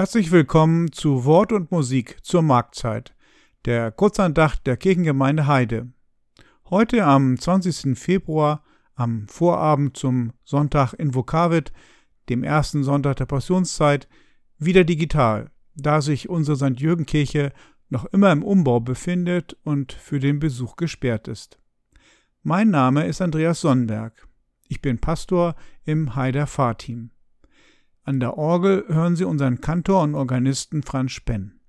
Herzlich willkommen zu Wort und Musik zur Marktzeit, der Kurzandacht der Kirchengemeinde Heide. Heute am 20. Februar, am Vorabend zum Sonntag in Vokavit, dem ersten Sonntag der Passionszeit, wieder digital, da sich unsere St. Jürgen Kirche noch immer im Umbau befindet und für den Besuch gesperrt ist. Mein Name ist Andreas Sonnenberg. Ich bin Pastor im Heider Fahrteam. An der Orgel hören Sie unseren Kantor und Organisten Franz Spenn.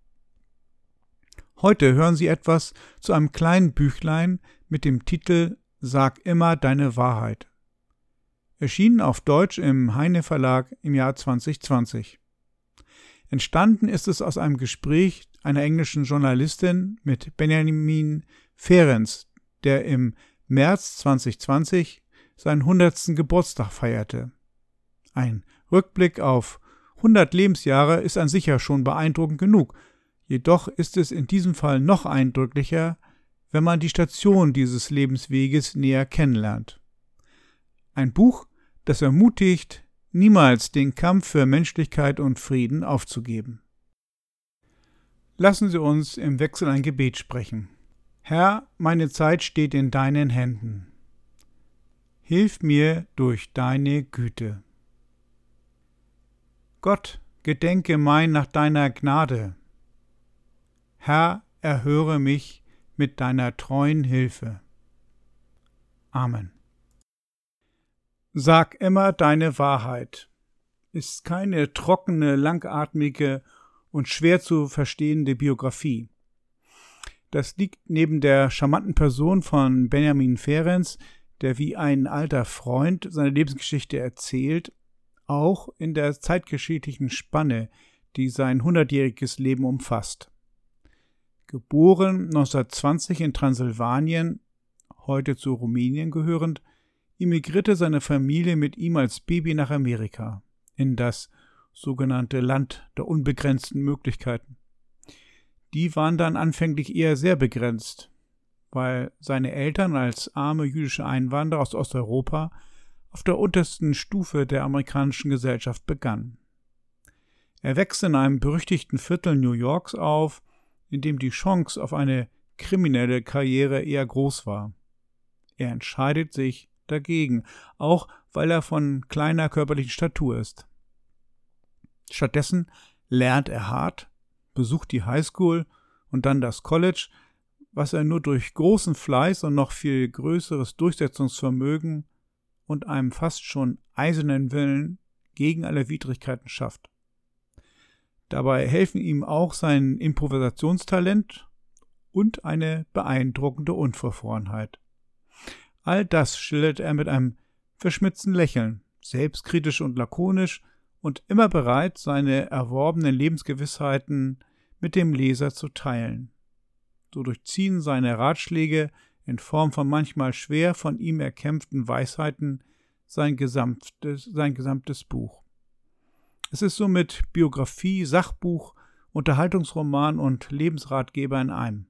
Heute hören Sie etwas zu einem kleinen Büchlein mit dem Titel Sag immer deine Wahrheit. Erschienen auf Deutsch im Heine Verlag im Jahr 2020. Entstanden ist es aus einem Gespräch einer englischen Journalistin mit Benjamin Ferenc, der im März 2020 seinen 100. Geburtstag feierte. Ein Rückblick auf 100 Lebensjahre ist an sich ja schon beeindruckend genug, jedoch ist es in diesem Fall noch eindrücklicher, wenn man die Station dieses Lebensweges näher kennenlernt. Ein Buch, das ermutigt, niemals den Kampf für Menschlichkeit und Frieden aufzugeben. Lassen Sie uns im Wechsel ein Gebet sprechen. Herr, meine Zeit steht in deinen Händen. Hilf mir durch deine Güte. Gott, gedenke mein nach deiner Gnade. Herr, erhöre mich mit deiner treuen Hilfe. Amen. Sag immer deine Wahrheit. Ist keine trockene, langatmige und schwer zu verstehende Biografie. Das liegt neben der charmanten Person von Benjamin Ferenc, der wie ein alter Freund seine Lebensgeschichte erzählt, auch in der zeitgeschichtlichen Spanne, die sein hundertjähriges Leben umfasst. Geboren 1920 in Transsilvanien, heute zu Rumänien gehörend, emigrierte seine Familie mit ihm als Baby nach Amerika, in das sogenannte Land der unbegrenzten Möglichkeiten. Die waren dann anfänglich eher sehr begrenzt, weil seine Eltern als arme jüdische Einwanderer aus Osteuropa auf der untersten Stufe der amerikanischen Gesellschaft begann. Er wächst in einem berüchtigten Viertel New Yorks auf, in dem die Chance auf eine kriminelle Karriere eher groß war. Er entscheidet sich dagegen, auch weil er von kleiner körperlichen Statur ist. Stattdessen lernt er hart, besucht die Highschool und dann das College, was er nur durch großen Fleiß und noch viel größeres Durchsetzungsvermögen und einem fast schon eisernen Willen gegen alle Widrigkeiten schafft. Dabei helfen ihm auch sein Improvisationstalent und eine beeindruckende Unverfrorenheit. All das schildert er mit einem verschmitzten Lächeln, selbstkritisch und lakonisch und immer bereit, seine erworbenen Lebensgewissheiten mit dem Leser zu teilen. So durchziehen seine Ratschläge in Form von manchmal schwer von ihm erkämpften Weisheiten sein gesamtes, sein gesamtes Buch. Es ist somit Biografie, Sachbuch, Unterhaltungsroman und Lebensratgeber in einem.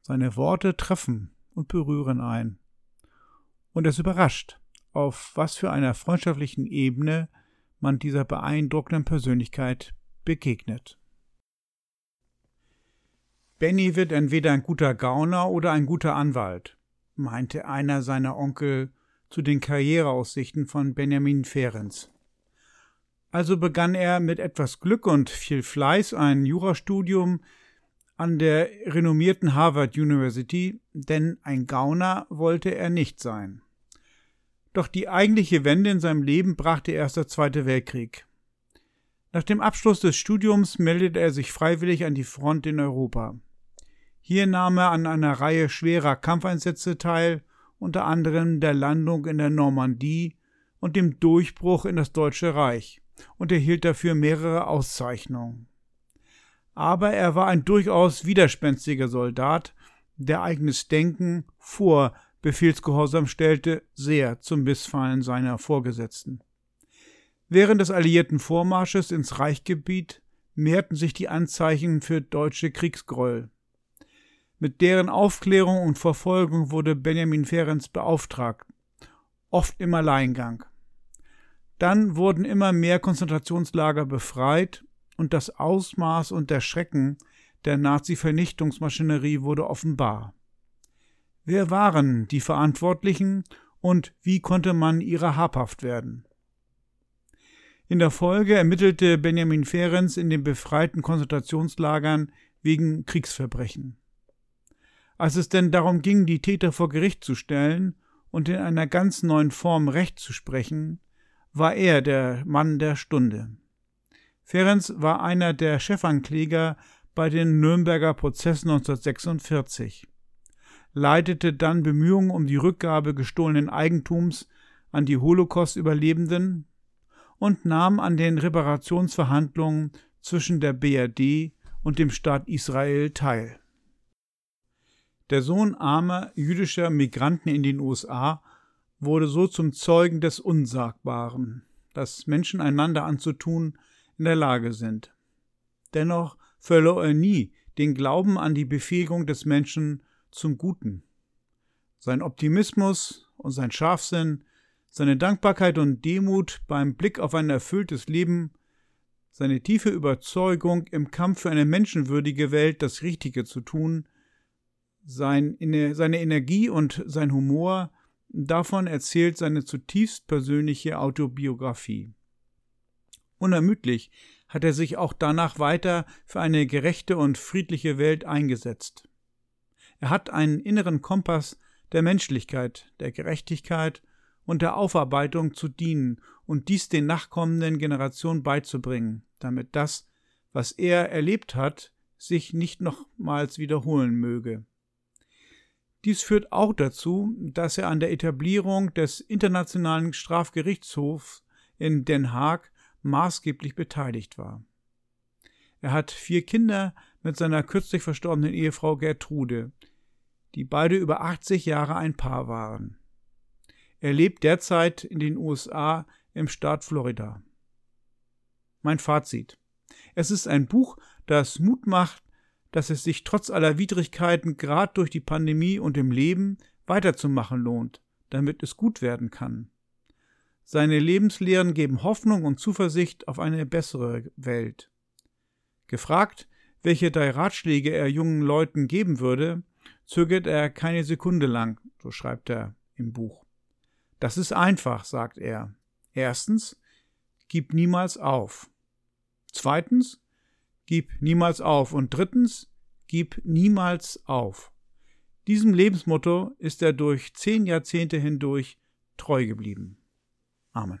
Seine Worte treffen und berühren ein. Und es überrascht, auf was für einer freundschaftlichen Ebene man dieser beeindruckenden Persönlichkeit begegnet. Benny wird entweder ein guter Gauner oder ein guter Anwalt, meinte einer seiner Onkel zu den Karriereaussichten von Benjamin Ferenc. Also begann er mit etwas Glück und viel Fleiß ein Jurastudium an der renommierten Harvard University, denn ein Gauner wollte er nicht sein. Doch die eigentliche Wende in seinem Leben brachte erst der Zweite Weltkrieg. Nach dem Abschluss des Studiums meldete er sich freiwillig an die Front in Europa. Hier nahm er an einer Reihe schwerer Kampfeinsätze teil, unter anderem der Landung in der Normandie und dem Durchbruch in das Deutsche Reich und erhielt dafür mehrere Auszeichnungen. Aber er war ein durchaus widerspenstiger Soldat, der eigenes Denken vor Befehlsgehorsam stellte, sehr zum Missfallen seiner Vorgesetzten. Während des alliierten Vormarsches ins Reichgebiet mehrten sich die Anzeichen für deutsche Kriegsgräuel. Mit deren Aufklärung und Verfolgung wurde Benjamin Ferenc beauftragt, oft im Alleingang. Dann wurden immer mehr Konzentrationslager befreit und das Ausmaß und der Schrecken der Nazi-Vernichtungsmaschinerie wurde offenbar. Wer waren die Verantwortlichen und wie konnte man ihrer habhaft werden? In der Folge ermittelte Benjamin Ferenc in den befreiten Konzentrationslagern wegen Kriegsverbrechen. Als es denn darum ging, die Täter vor Gericht zu stellen und in einer ganz neuen Form Recht zu sprechen, war er der Mann der Stunde. Ferenc war einer der Chefankläger bei den Nürnberger Prozessen 1946, leitete dann Bemühungen um die Rückgabe gestohlenen Eigentums an die Holocaust-Überlebenden und nahm an den Reparationsverhandlungen zwischen der BRD und dem Staat Israel teil. Der Sohn armer jüdischer Migranten in den USA wurde so zum Zeugen des Unsagbaren, dass Menschen einander anzutun in der Lage sind. Dennoch verlor er nie den Glauben an die Befähigung des Menschen zum Guten. Sein Optimismus und sein Scharfsinn, seine Dankbarkeit und Demut beim Blick auf ein erfülltes Leben, seine tiefe Überzeugung, im Kampf für eine menschenwürdige Welt das Richtige zu tun, sein, seine Energie und sein Humor, davon erzählt seine zutiefst persönliche Autobiografie. Unermüdlich hat er sich auch danach weiter für eine gerechte und friedliche Welt eingesetzt. Er hat einen inneren Kompass der Menschlichkeit, der Gerechtigkeit und der Aufarbeitung zu dienen und dies den nachkommenden Generationen beizubringen, damit das, was er erlebt hat, sich nicht nochmals wiederholen möge. Dies führt auch dazu, dass er an der Etablierung des Internationalen Strafgerichtshofs in Den Haag maßgeblich beteiligt war. Er hat vier Kinder mit seiner kürzlich verstorbenen Ehefrau Gertrude, die beide über 80 Jahre ein Paar waren. Er lebt derzeit in den USA im Staat Florida. Mein Fazit. Es ist ein Buch, das Mut macht, dass es sich trotz aller Widrigkeiten gerade durch die Pandemie und im Leben weiterzumachen lohnt, damit es gut werden kann. Seine Lebenslehren geben Hoffnung und Zuversicht auf eine bessere Welt. Gefragt, welche drei Ratschläge er jungen Leuten geben würde, zögert er keine Sekunde lang, so schreibt er im Buch. Das ist einfach, sagt er. Erstens, gib niemals auf. Zweitens, gib niemals auf. Und drittens, gib niemals auf. Diesem Lebensmotto ist er durch zehn Jahrzehnte hindurch treu geblieben. Amen.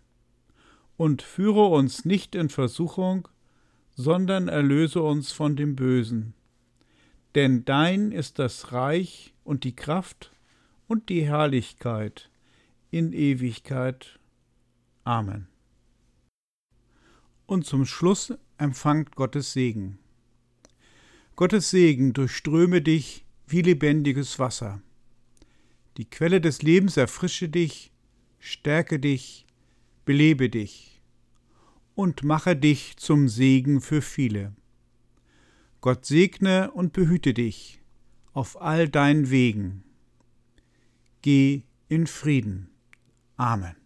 und führe uns nicht in Versuchung, sondern erlöse uns von dem Bösen. Denn dein ist das Reich und die Kraft und die Herrlichkeit in Ewigkeit. Amen. Und zum Schluss empfangt Gottes Segen. Gottes Segen durchströme dich wie lebendiges Wasser. Die Quelle des Lebens erfrische dich, stärke dich, belebe dich und mache dich zum Segen für viele. Gott segne und behüte dich auf all deinen Wegen. Geh in Frieden. Amen.